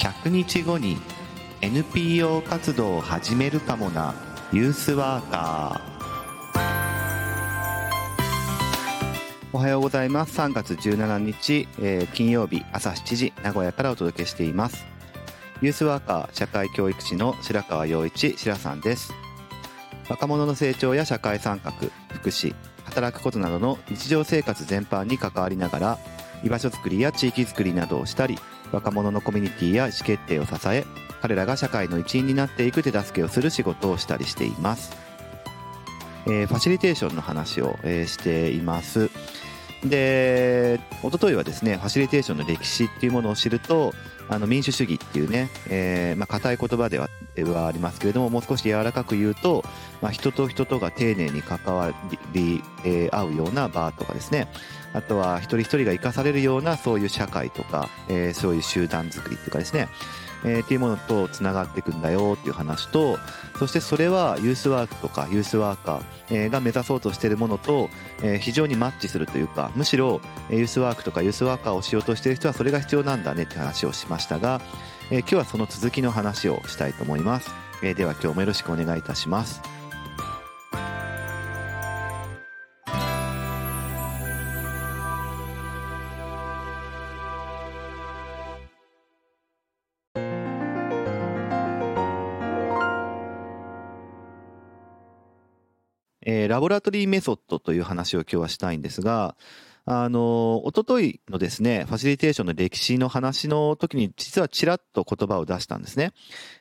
100日後に NPO 活動を始めるかもなユースワーカー。おはようございます。3月17日、えー、金曜日朝7時名古屋からお届けしています。ユースワーカー社会教育士の白川陽一白さんです。若者の成長や社会参画福祉働くことなどの日常生活全般に関わりながら居場所づくりや地域づくりなどをしたり若者のコミュニティや意思決定を支え彼らが社会の一員になっていく手助けをする仕事をしたりしています、えー、ファシリテーションの話を、えー、しています。で一昨日はですねファシリテーションの歴史っていうものを知るとあの民主主義っていうね、えー、まあ硬い言葉でははありますけれどももう少し柔らかく言うと、まあ、人と人とが丁寧に関わり、えー、合うような場とかですね。あとは一人一人が生かされるようなそういう社会とか、えー、そういう集団づくりというかですね。えー、っていうものとつながっていくんだよっていう話とそしてそれはユースワークとかユースワーカー、え、が目指そうとしているものと、え、非常にマッチするというかむしろユースワークとかユースワーカーをしようとしている人はそれが必要なんだねって話をしましたが、えー、今日はその続きの話をしたいと思います、えー、では今日もよろしくお願いいたします。えー、ラボラトリーメソッドという話を今日はしたいんですが、あの、おとといのですね、ファシリテーションの歴史の話の時に、実はちらっと言葉を出したんですね。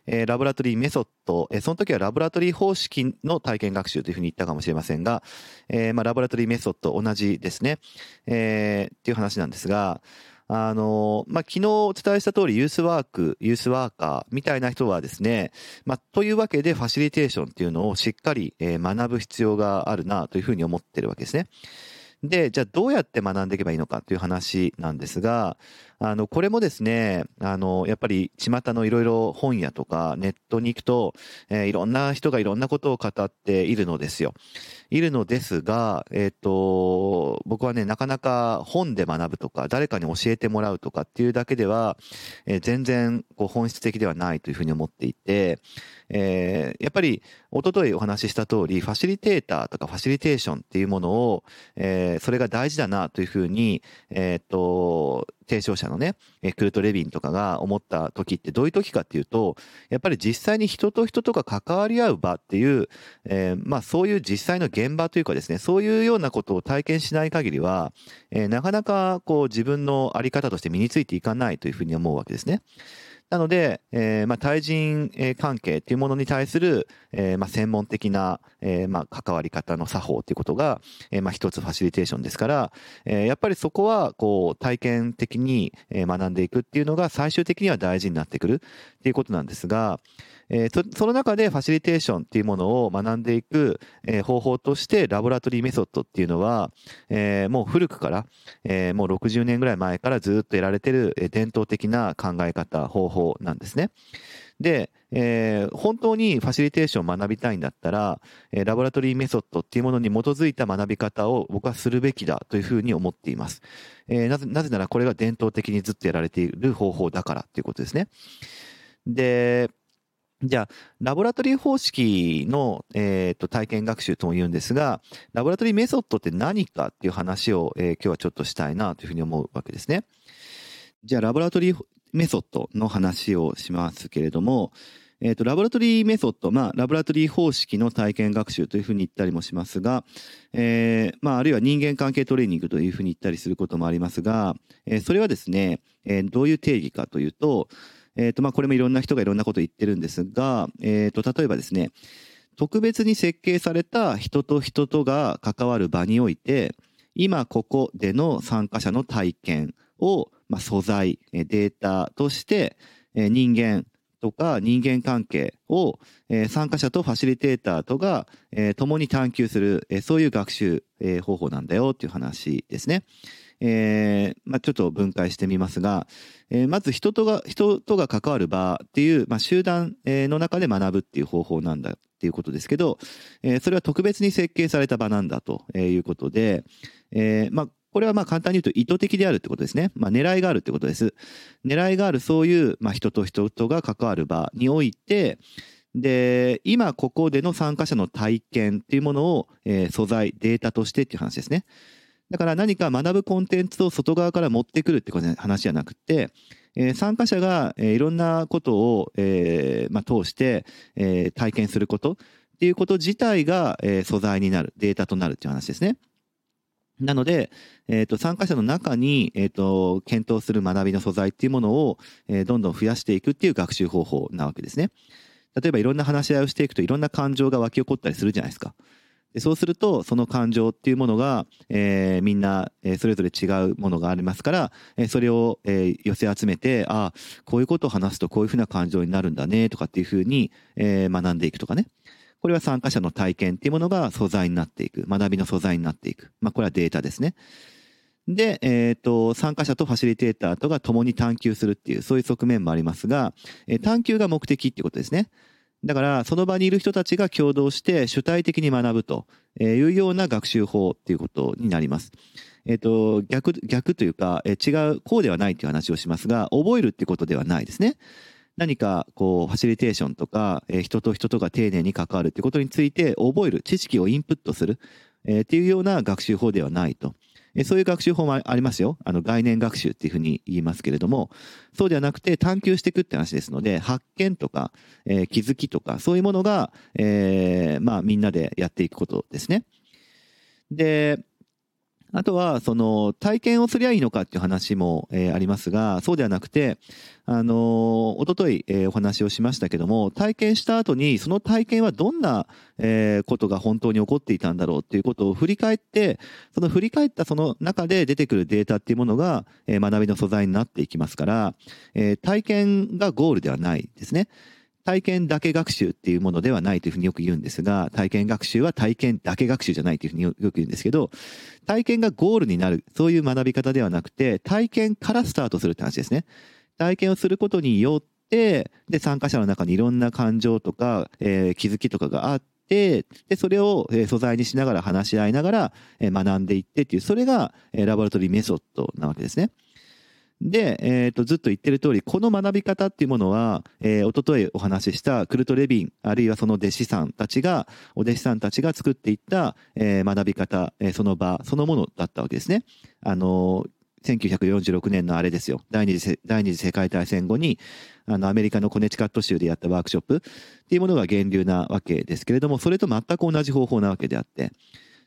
えー、ラボラトリーメソッド、えー、その時はラボラトリー方式の体験学習というふうに言ったかもしれませんが、えー、まあ、ラボラトリーメソッド同じですね、えー、っていう話なんですが、あの、まあ、昨日お伝えした通り、ユースワーク、ユースワーカーみたいな人はですね、まあ、というわけでファシリテーションっていうのをしっかり、学ぶ必要があるなというふうに思ってるわけですね。で、じゃあどうやって学んでいけばいいのかという話なんですが、あの、これもですね、あの、やっぱり巷のいろいろ本屋とかネットに行くと、えー、いろんな人がいろんなことを語っているのですよ。いるのですが、えっ、ー、と、僕はね、なかなか本で学ぶとか、誰かに教えてもらうとかっていうだけでは、えー、全然こう本質的ではないというふうに思っていて、えー、やっぱり、おとといお話しした通り、ファシリテーターとかファシリテーションっていうものを、えー、それが大事だなというふうに、えっ、と、提唱者のね、クルト・レビンとかが思った時ってどういう時かっていうと、やっぱり実際に人と人とか関わり合う場っていう、えー、まあそういう実際の現場というかですね、そういうようなことを体験しない限りは、えー、なかなかこう自分のあり方として身についていかないというふうに思うわけですね。なので、えー、まあ、対人関係っていうものに対する、えー、まあ、専門的な、えー、まあ、関わり方の作法っていうことが、え、まあ、一つファシリテーションですから、え、やっぱりそこは、こう、体験的に学んでいくっていうのが最終的には大事になってくるっていうことなんですが、えー、その中でファシリテーションっていうものを学んでいく、えー、方法としてラボラトリーメソッドっていうのは、えー、もう古くから、え、もう60年ぐらい前からずっとやられてる伝統的な考え方、方法なんですね。で、えー、本当にファシリテーションを学びたいんだったら、えー、ラボラトリーメソッドっていうものに基づいた学び方を僕はするべきだというふうに思っています。えー、なぜ、なぜならこれが伝統的にずっとやられている方法だからっていうことですね。で、じゃあ、ラボラトリー方式の、えーと、体験学習とも言うんですが、ラボラトリーメソッドって何かっていう話を、えー、今日はちょっとしたいなというふうに思うわけですね。じゃあ、ラボラトリーメソッドの話をしますけれども、えっ、ー、と、ラボラトリーメソッド、まあ、ラボラトリー方式の体験学習というふうに言ったりもしますが、えー、まあ、あるいは人間関係トレーニングというふうに言ったりすることもありますが、えー、それはですね、えー、どういう定義かというと、えっ、ー、と、まあ、これもいろんな人がいろんなことを言ってるんですが、えっ、ー、と、例えばですね、特別に設計された人と人とが関わる場において、今ここでの参加者の体験を、まあ、素材、データとして、え人間とか人間関係を、参加者とファシリテーターとが、共に探求する、そういう学習、方法なんだよっていう話ですね。えー、まあ、ちょっと分解してみますが、えー、まず人とが、人とが関わる場っていう、まあ、集団の中で学ぶっていう方法なんだっていうことですけど、えー、それは特別に設計された場なんだということで、えー、まあ、これはまあ簡単に言うと意図的であるってことですね。まあ狙いがあるってことです。狙いがあるそういうまあ人と人とが関わる場において、で、今ここでの参加者の体験っていうものを、えー、素材、データとしてっていう話ですね。だから何か学ぶコンテンツを外側から持ってくるってこと話じゃなくて、えー、参加者が、えー、いろんなことを、えーまあ、通して、えー、体験することっていうこと自体が、えー、素材になる、データとなるっていう話ですね。なので、えっ、ー、と、参加者の中に、えっ、ー、と、検討する学びの素材っていうものを、えー、どんどん増やしていくっていう学習方法なわけですね。例えばいろんな話し合いをしていくといろんな感情が湧き起こったりするじゃないですか。そうするとその感情っていうものが、えー、みんな、えー、それぞれ違うものがありますから、えー、それを、え、寄せ集めてああこういうことを話すとこういうふうな感情になるんだねとかっていうふうに、え、学んでいくとかねこれは参加者の体験っていうものが素材になっていく学びの素材になっていく、まあ、これはデータですね。で、え、ー、と、参加者とファシリテーターとが共に探求するっていう、そういう側面もありますが、え、探求が目的ってことですね。だからその場にいる人たちが共同して主体的に学ぶというような学習法っていうことになります。えっ、ー、と、逆、逆というか、えー、違う、こうではないという話をしますが、覚えるってことではないですね。何か、こう、ファシリテーションとか、え、人と人とが丁寧に関わるってことについて覚える、知識をインプットする、え、っていうような学習法ではないと。そういう学習法もありますよ。あの概念学習っていうふうに言いますけれども、そうではなくて探求していくって話ですので、発見とか、えー、気づきとか、そういうものが、えー、まあみんなでやっていくことですね。で、あとは、その、体験をすりゃいいのかっていう話も、えー、ありますが、そうではなくて、あのー、おととい、えー、お話をしましたけども、体験した後に、その体験はどんな、えー、ことが本当に起こっていたんだろうっていうことを振り返って、その振り返ったその中で出てくるデータっていうものが、えー、学びの素材になっていきますから、えー、体験がゴールではないですね。体験だけ学習っていうものではないというふうによく言うんですが、体験学習は体験だけ学習じゃないというふうによく言うんですけど、体験がゴールになる、そういう学び方ではなくて、体験からスタートするって話ですね。体験をすることによって、で、参加者の中にいろんな感情とか、えー、気づきとかがあって、で、それを素材にしながら話し合いながら学んでいってっていう、それがラボラトリーメソッドなわけですね。で、えっ、ー、と、ずっと言ってる通り、この学び方っていうものは、えー、おとといお話ししたクルト・レビン、あるいはその弟子さんたちが、お弟子さんたちが作っていった、えー、学び方、えー、その場、そのものだったわけですね。あの1946年のあれですよ。第二次第二次世界大戦後に、あの、アメリカのコネチカット州でやったワークショップっていうものが源流なわけですけれども、それと全く同じ方法なわけであって。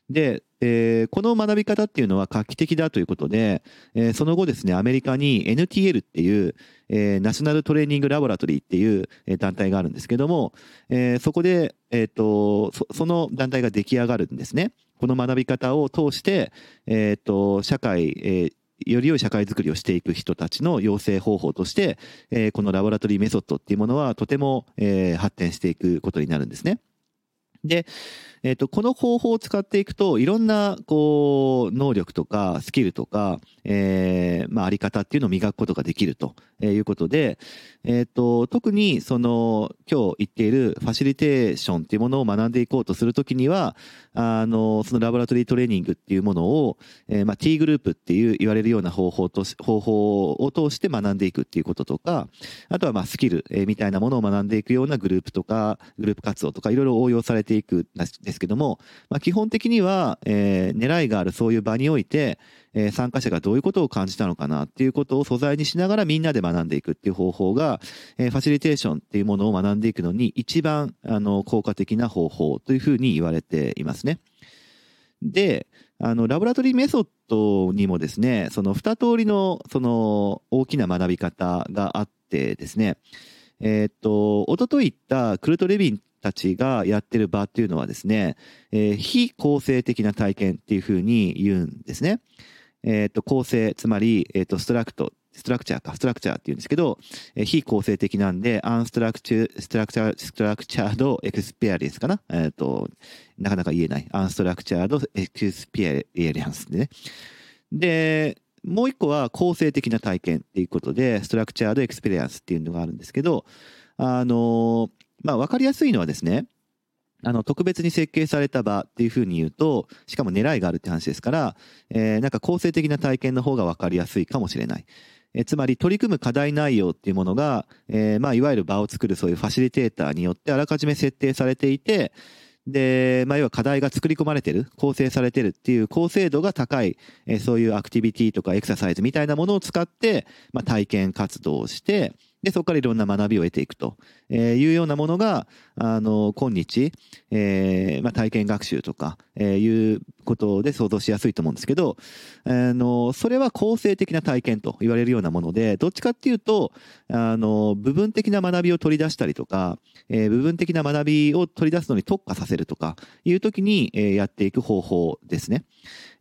で、えー、この学び方っていうのは画期的だということで、えー、その後ですね、アメリカに NTL っていう、えー、ナショナルトレーニングラボラトリーっていう、団体があるんですけども、えー、そこで、えっ、とそ、その団体が出来上がるんですね。この学び方を通して、えっ、と、社会、えーより良い社会づくりをしていく人たちの養成方法として、えー、このラボラトリーメソッドっていうものはとても、えー、発展していくことになるんですね。で、えっ、ー、と、この方法を使っていくと、いろんな、こう、能力とか、スキルとか、えー、まあ、あり方っていうのを磨くことができるということで、えっ、ー、と、特に、その、今日言っているファシリテーションっていうものを学んでいこうとするときには、あの、そのラボラトリートレーニングっていうものを、えー、まあ、T グループっていう言われるような方法とし、方法を通して学んでいくっていうこととか、あとは、まあ、スキル、えー、みたいなものを学んでいくようなグループとか、グループ活動とか、いろいろ応用されてていくんですけども、まあ、基本的には、えー、狙いがあるそういう場において、えー、参加者がどういうことを感じたのかなっていうことを素材にしながらみんなで学んでいくっていう方法が、えー、ファシリテーションっていうものを学んでいくのに一番あの効果的な方法というふうに言われていますね。で、あの、ラボラトリーメソッドにもですね、その二通りの、その、大きな学び方があってですね、えー、っと、おととい言ったクルト・レビンたちがやってる場っていうのはですね、えー、非構成的な体験っていうふうに言うんですね。えっ、ー、と、構成、つまり、えっ、ー、と、ストラクト、ストラクチャーか、ストラクチャーって言うんですけど、えー、非構成的なんで、アンストラクチュ、ストラクチャー、ストラクチャードエクスペアリエンスかな？えっ、と、なかなか言えない。 unstructured experience でね。で、もう一個は構成的な体験っていうことで、 structured experience っていうのがあるんですけど、あのまあ、わかりやすいのはですね、あの、特別に設計された場っていうふうに言うと、しかも狙いがあるって話ですから、えー、なんか構成的な体験の方が分かりやすいかもしれない。えつまり取り組む課題内容っていうものが、えー、まあ、いわゆる場を作るそういうファシリテーターによってあらかじめ設定されていて、で、まあ、要は課題が作り込まれてる、構成されてるっていう高精度が高い、えー、そういうアクティビティとかエクササイズみたいなものを使って、まあ、体験活動をして、で、そこからいろんな学びを得ていくというようなものが、あの、今日、えー、まあ、体験学習とか、えー、いうことで想像しやすいと思うんですけど、あの、それは構成的な体験と言われるようなもので、どっちかっていうと、あの、部分的な学びを取り出したりとか、えー、部分的な学びを取り出すのに特化させるとかいう時に、えー、やっていく方法ですね。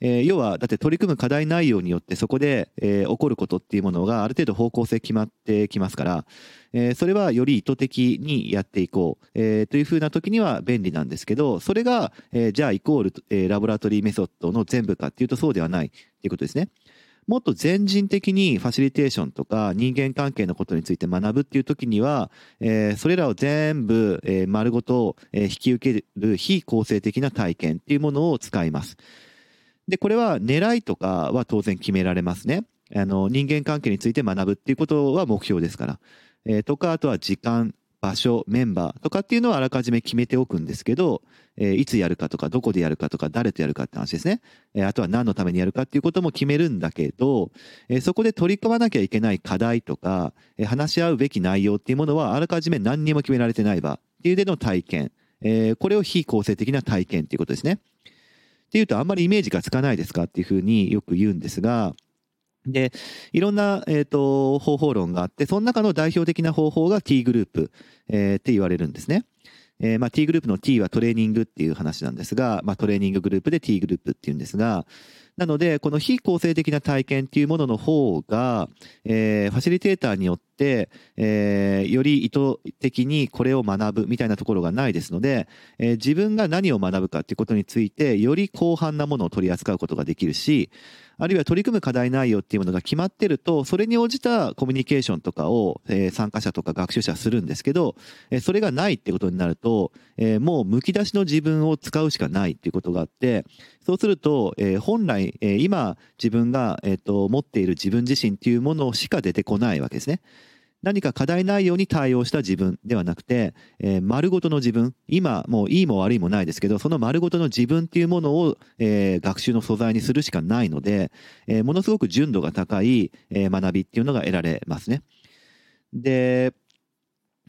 えー、要は、だって取り組む課題内容によってそこで、えー、起こることっていうものがある程度方向性決まってきますから、えー、それはより意図的にやっていこう、えー、というふうな時には便利なんですけど、それが、えー、じゃあイコール、えー、ラボラトリーメソッドの全部かっていうとそうではないっていうことですね。もっと全人的にファシリテーションとか人間関係のことについて学ぶっていう時には、えー、それらを全部、えー、丸ごと、引き受ける非構成的な体験っていうものを使います。で、これは狙いとかは当然決められますね。あの、人間関係について学ぶっていうことは目標ですから。えー、とか、あとは時間、場所、メンバーとかっていうのはあらかじめ決めておくんですけど、えー、いつやるかとか、どこでやるかとか、誰とやるかって話ですね。えー、あとは何のためにやるかっていうことも決めるんだけど、えー、そこで取り組まなきゃいけない課題とか、えー、話し合うべき内容っていうものはあらかじめ何にも決められてない場っていうでの体験。えー、これを非構成的な体験っていうことですね。っていうとあんまりイメージがつかないですかっていうふうによく言うんですが、で、いろんな、えっ、ー、と、方法論があって、その中の代表的な方法が T グループ、えー、って言われるんですね。えー、まあ T グループの T はトレーニングっていう話なんですが、まあトレーニンググループで T グループっていうんですが、なので、この非構成的な体験っていうものの方が、えー、ファシリテーターによって、えー、より意図的にこれを学ぶみたいなところがないですので、えー、自分が何を学ぶかっていうことについて、より広範なものを取り扱うことができるし、あるいは取り組む課題内容っていうものが決まってると、それに応じたコミュニケーションとかを、えー、参加者とか学習者はするんですけど、えー、それがないってことになると、えー、もう剥き出しの自分を使うしかないっていうことがあって、そうすると、えー、本来、えー、今自分が、えーと、持っている自分自身っていうものしか出てこないわけですね。何か課題内容に対応した自分ではなくて、えー、丸ごとの自分、今もういいも悪いもないですけど、その丸ごとの自分っていうものを、えー、学習の素材にするしかないので、えー、ものすごく純度が高い、え学びっていうのが得られますね。で、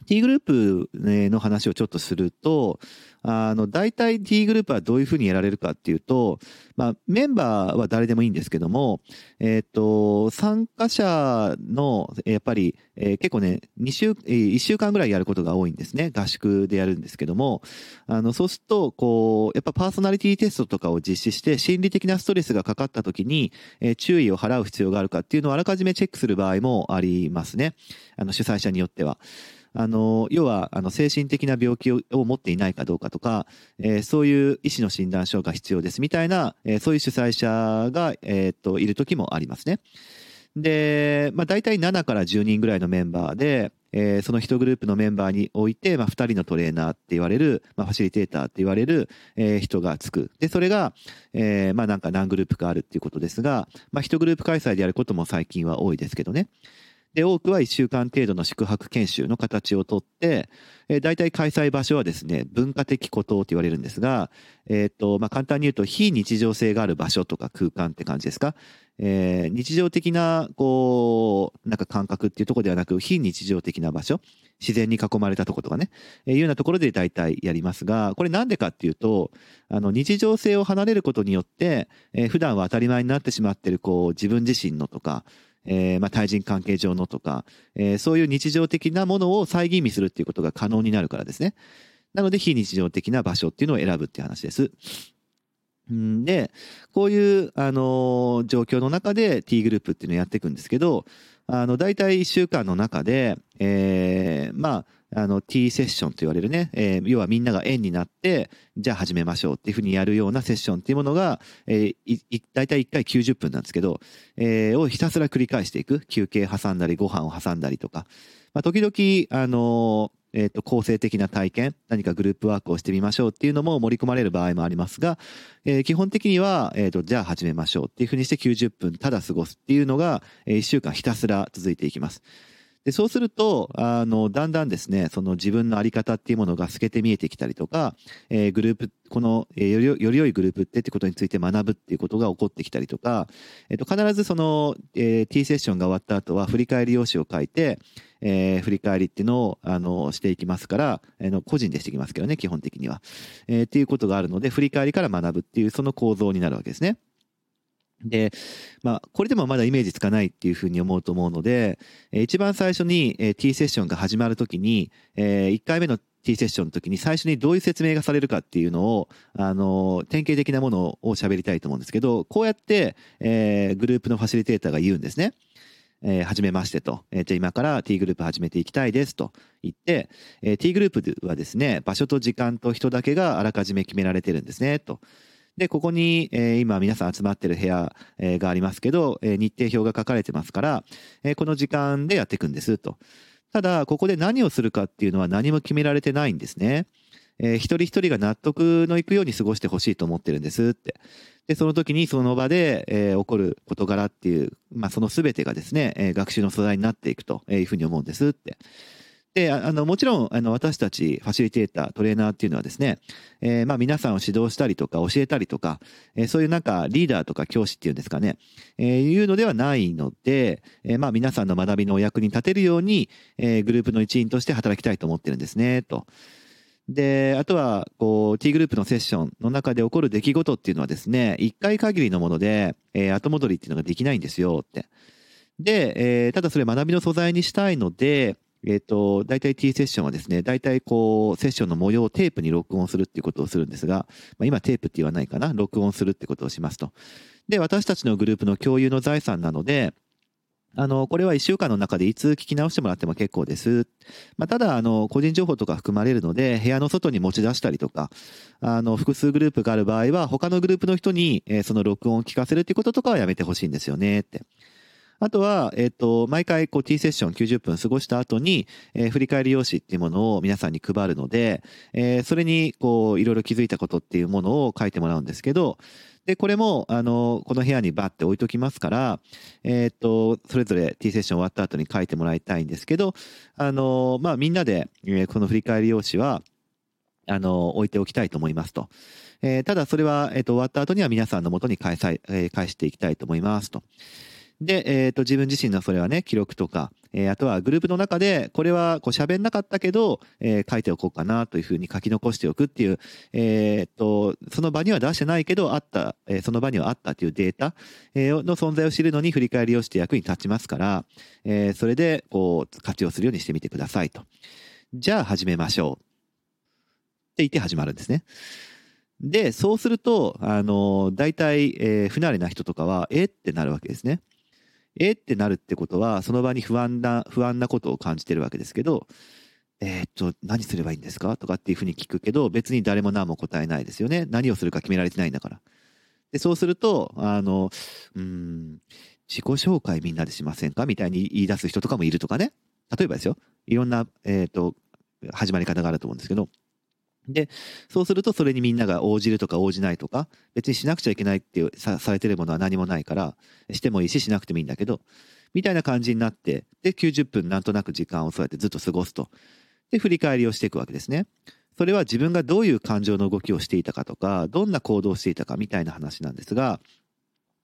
T グループの話をちょっとすると、あの、大体 T グループはどういうふうにやられるかっていうと、まあ、メンバーは誰でもいいんですけども、えっ、ー、と、参加者の、やっぱり、えー、結構ね、2週、1週間ぐらいやることが多いんですね。合宿でやるんですけども、あの、そうすると、こう、やっぱパーソナリティテストとかを実施して、心理的なストレスがかかった時に、えー、注意を払う必要があるかっていうのをあらかじめチェックする場合もありますね。あの、主催者によっては。あの、要は、あの、精神的な病気を持っていないかどうかとか、えー、そういう医師の診断書が必要ですみたいな、えー、そういう主催者が、えー、っと、いる時もありますね。で、まあ、大体7から10人ぐらいのメンバーで、えー、その1グループのメンバーにおいて、まあ、2人のトレーナーって言われる、まあ、ファシリテーターって言われる、えー、人がつく。で、それが、えー、まあ、なんか何グループかあるっていうことですが、まあ、1グループ開催でやることも最近は多いですけどね。で、多くは1週間程度の宿泊研修の形をとって、えー、大体開催場所はですね、文化的孤島と言われるんですが、えっ、と、まあ、簡単に言うと、非日常性がある場所とか空間って感じですか？えー、日常的な、こう、なんか感覚っていうところではなく、非日常的な場所、自然に囲まれたところとかね、えー、いうようなところで大体やりますが、これなんでかっていうと、あの、日常性を離れることによって、えー、普段は当たり前になってしまってる、こう、自分自身のとか、えー、まあ、対人関係上のとか、えー、そういう日常的なものを再吟味するっていうことが可能になるからですね。なので、非日常的な場所っていうのを選ぶっていう話です。んで、こういう、あのー、状況の中で T グループっていうのをやっていくんですけど、あの、大体1週間の中で、えー、まあ、あの、T セッションと言われるね、えー、要はみんなが円になって、じゃあ始めましょうっていうふうにやるようなセッションっていうものが、えー、大体1回90分なんですけど、えー、をひたすら繰り返していく。休憩挟んだり、ご飯を挟んだりとか。まあ、時々、あのーえっ、と、構成的な体験、何かグループワークをしてみましょうっていうのも盛り込まれる場合もありますが、えー、基本的には、えっ、と、じゃあ始めましょうっていうふうにして90分ただ過ごすっていうのが、えー、1週間ひたすら続いていきます。で、そうすると、あの、だんだんですね、その自分のあり方っていうものが透けて見えてきたりとか、えー、グループ、この、えー、よりより良いグループってってことについて学ぶっていうことが起こってきたりとか、えっ、ー、と、必ずその、えー、T セッションが終わった後は振り返り用紙を書いて、えー、振り返りっていうのを、あの、していきますから、あの、個人でしていきますけどね、基本的には。えー、っていうことがあるので、振り返りから学ぶっていう、その構造になるわけですね。で、まあ、これでもまだイメージつかないっていうふうに思うと思うので、え一番最初に、え T セッションが始まるときに、え1回目の T セッションの時に最初にどういう説明がされるかっていうのを、あの、典型的なものを喋りたいと思うんですけど、こうやって、えー、グループのファシリテーターが言うんですね。えー、はじめましてと。えー、じゃあ今から T グループ始めていきたいですと言って、えー、T グループはですね、場所と時間と人だけがあらかじめ決められてるんですね、と。で、ここに、え、今皆さん集まってる部屋、え、がありますけど、え、日程表が書かれてますから、え、この時間でやっていくんですと。ただ、ここで何をするかっていうのは何も決められてないんですね。えー、一人一人が納得のいくように過ごしてほしいと思ってるんですって。で、その時にその場で、えー、起こる事柄っていう、まあ、その全てがですね、えー、学習の素材になっていくというふうに思うんですって。で、あの、もちろん、あの、私たち、ファシリテーター、トレーナーっていうのはですね、えー、まあ、皆さんを指導したりとか、教えたりとか、えー、そういうなんか、リーダーとか教師っていうんですかね、えー、いうのではないので、えー、まあ、皆さんの学びのお役に立てるように、えー、グループの一員として働きたいと思ってるんですね、と。で、あとは、こう、T グループのセッションの中で起こる出来事っていうのはですね、一回限りのもので、えー、後戻りっていうのができないんですよって。で、えー、ただそれ学びの素材にしたいので、えっ、ー、と、大体 T セッションはですね、大体こう、セッションの模様をテープに録音するっていうことをするんですが、まあ、今テープって言わないかな、録音するってことをしますと。で、私たちのグループの共有の財産なので、あの、これは一週間の中でいつ聞き直してもらっても結構です。まあ、ただ、あの、個人情報とか含まれるので、部屋の外に持ち出したりとか、あの、複数グループがある場合は、他のグループの人に、え、その録音を聞かせるっていうこととかはやめてほしいんですよね、って。あとは、えっ、ー、と、毎回こう T セッション90分過ごした後に、えー、振り返り用紙っていうものを皆さんに配るので、えー、それにこう、いろいろ気づいたことっていうものを書いてもらうんですけど、で、これも、あの、この部屋にバッて置いときますから、えっ、と、それぞれ T セッション終わった後に書いてもらいたいんですけど、あの、まあ、みんなで、えこの振り返り用紙は、あの、置いておきたいと思いますと。えただ、それは、えっ、と、終わった後には皆さんのもとに返さ、え返していきたいと思いますと。で、えっ、ー、と、自分自身のそれはね、記録とか、えー、あとはグループの中で、これはこう喋んなかったけど、えー、書いておこうかなというふうに書き残しておくっていう、えっ、と、その場には出してないけど、あった、えその場にはあったっていうデータ、えの存在を知るのに振り返りをして役に立ちますから、えそれで、こう、活用するようにしてみてくださいと。じゃあ始めましょう。って言って始まるんですね。で、そうすると、あの、大体、えー、不慣れな人とかは、えってなるわけですね。え？ってなるってことは、その場に不安な、不安なことを感じてるわけですけど、えー、っと、何すればいいんですか？とかっていうふうに聞くけど、別に誰も何も答えないですよね。何をするか決められてないんだから。で、そうすると、あの、うん、自己紹介みんなでしませんか？みたいに言い出す人とかもいるとかね。例えばですよ。いろんな、えー、っと、始まり方があると思うんですけど、で、そうするとそれにみんなが応じるとか応じないとか、別にしなくちゃいけないってさされてるものは何もないから、してもいいししなくてもいいんだけど、みたいな感じになって、で、90分なんとなく時間をそうやってずっと過ごすと。で、振り返りをしていくわけですね。それは自分がどういう感情の動きをしていたかとか、どんな行動をしていたかみたいな話なんですが、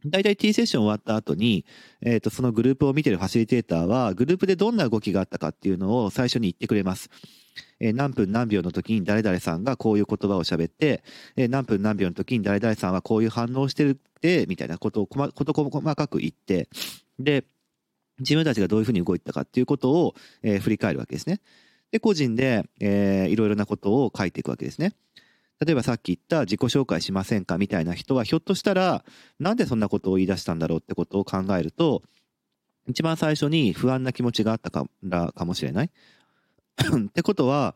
大体 T セッション終わった後に、えっ、ー、と、そのグループを見てるファシリテーターは、グループでどんな動きがあったかっていうのを最初に言ってくれます。え、何分何秒の時に誰々さんがこういう言葉を喋って、え、何分何秒の時に誰々さんはこういう反応をしてるって、みたいなことを細細かく言って、で、自分たちがどういうふうに動いたかっていうことを、えー、振り返るわけですね。で、個人で、えー、いろいろなことを書いていくわけですね。例えばさっき言った自己紹介しませんかみたいな人はひょっとしたらなんでそんなことを言い出したんだろうってことを考えると一番最初に不安な気持ちがあったからかもしれない。ってことは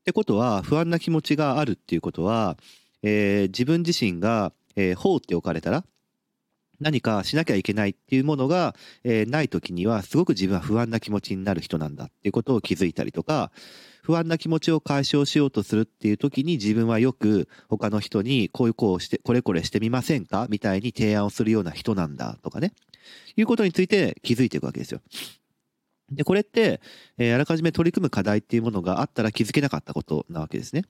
ってことは不安な気持ちがあるっていうことは、えー、自分自身がえー、放っておかれたら、何かしなきゃいけないっていうものが、えー、ない時にはすごく自分は不安な気持ちになる人なんだっていうことを気づいたりとか、不安な気持ちを解消しようとするっていう時に自分はよく他の人にこういうこうして、これこれしてみませんか？みたいに提案をするような人なんだとかね。いうことについて気づいていくわけですよ。で、これって、えー、あらかじめ取り組む課題っていうものがあったら気づけなかったことなわけですね。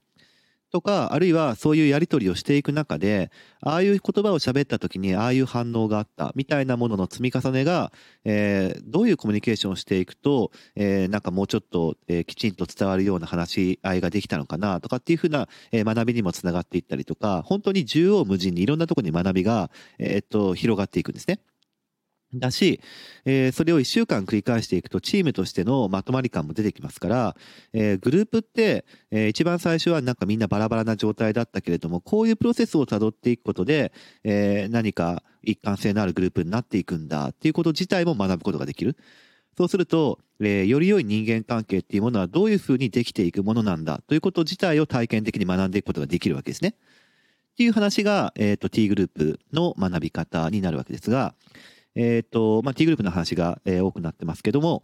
とか、あるいはそういうやり取りをしていく中で、ああいう言葉を喋った時にああいう反応があったみたいなものの積み重ねが、えー、どういうコミュニケーションをしていくと、えー、なんかもうちょっと、えー、きちんと伝わるような話し合いができたのかなとかっていうふうな、えー、学びにもつながっていったりとか、本当に縦横無尽にいろんなところに学びが、え、っと、広がっていくんですね。だし、えー、それを1週間繰り返していくとチームとしてのまとまり感も出てきますから、えー、グループって、えー、一番最初はなんかみんなバラバラな状態だったけれども、こういうプロセスをたどっていくことで、え何か一貫性のあるグループになっていくんだっていうこと自体も学ぶことができる。そうすると、えより良い人間関係っていうものはどういうふうにできていくものなんだということ自体を体験的に学んでいくことができるわけですね。っていう話が、えっ、と、T グループの学び方になるわけですが、えっ、ー、と、まあ、T グループの話が、えー、多くなってますけども、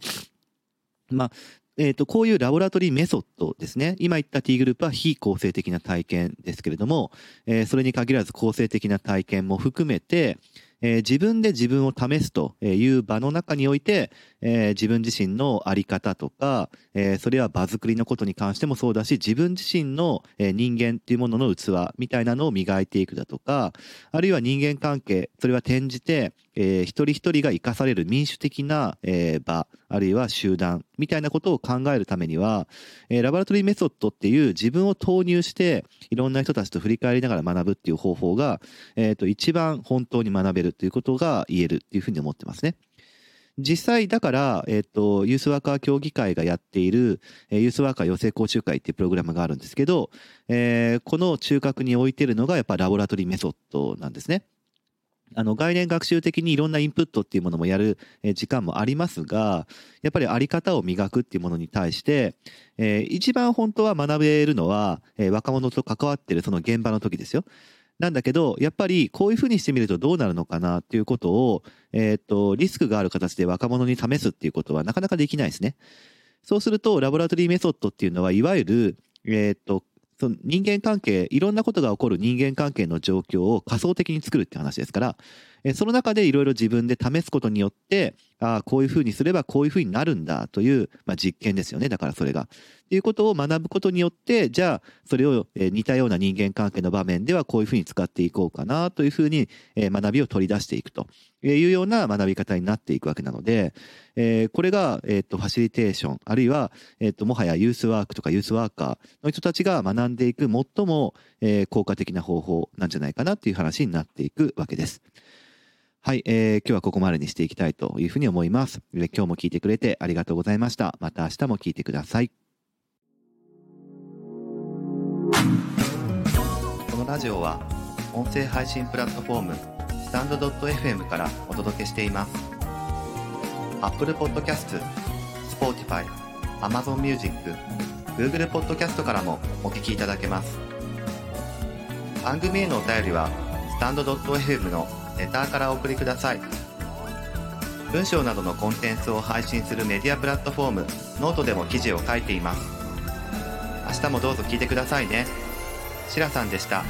まあ、えっ、ー、と、こういうラボラトリーメソッドですね。今言った T グループは非構成的な体験ですけれども、えー、それに限らず構成的な体験も含めて、えー、自分で自分を試すという場の中において、えー、自分自身のあり方とか、えー、それは場作りのことに関してもそうだし、自分自身の、え、人間っていうものの器みたいなのを磨いていくだとか、あるいは人間関係、それは転じて、えー、一人一人が生かされる民主的な、えー、場、あるいは集団みたいなことを考えるためには、えー、ラボラトリーメソッドっていう自分を投入して、いろんな人たちと振り返りながら学ぶっていう方法が、えっ、ー、と、一番本当に学べるということが言えるっていうふうに思ってますね。実際だから、えっ、と、ユースワーカー協議会がやっている、え、ユースワーカー養成講習会っていうプログラムがあるんですけど、えー、この中核に置いてるのがやっぱラボラトリーメソッドなんですね。あの、概念学習的にいろんなインプットっていうものもやる時間もありますが、やっぱりあり方を磨くっていうものに対して、えー、一番本当は学べるのは、えー、若者と関わってるその現場の時ですよ。なんだけど、やっぱりこういうふうにしてみるとどうなるのかなっていうことを、えっ、と、リスクがある形で若者に試すっていうことはなかなかできないですね。そうすると、ラボラトリーメソッドっていうのは、いわゆる、えっ、と、その人間関係、いろんなことが起こる人間関係の状況を仮想的に作るって話ですから、えその中でいろいろ自分で試すことによって、ああ、こういうふうにすればこういうふうになるんだという、まあ、実験ですよね。だからそれが。っていうことを学ぶことによって、じゃあ、それを、え似たような人間関係の場面ではこういうふうに使っていこうかなというふうに、え学びを取り出していくというような学び方になっていくわけなので、えこれが、えっ、と、ファシリテーション、あるいは、えっ、と、もはやユースワークとかユースワーカーの人たちが学んでいく最も、え効果的な方法なんじゃないかなっていう話になっていくわけです。はい、えー、今日はここまでにしていきたいというふうに思います。今日も聞いてくれてありがとうございました。また明日も聞いてください。このラジオは音声配信プラットフォームスタンドドット .fm からお届けしています。Apple Podcast、Spotify、Amazon Music、Google Podcast からもお聞きいただけます。番組へのお便りはスタンドドット .fm のレターからお送りください。文章などのコンテンツを配信するメディアプラットフォームノートでも記事を書いています。明日もどうぞ聞いてくださいね。しらさんでした。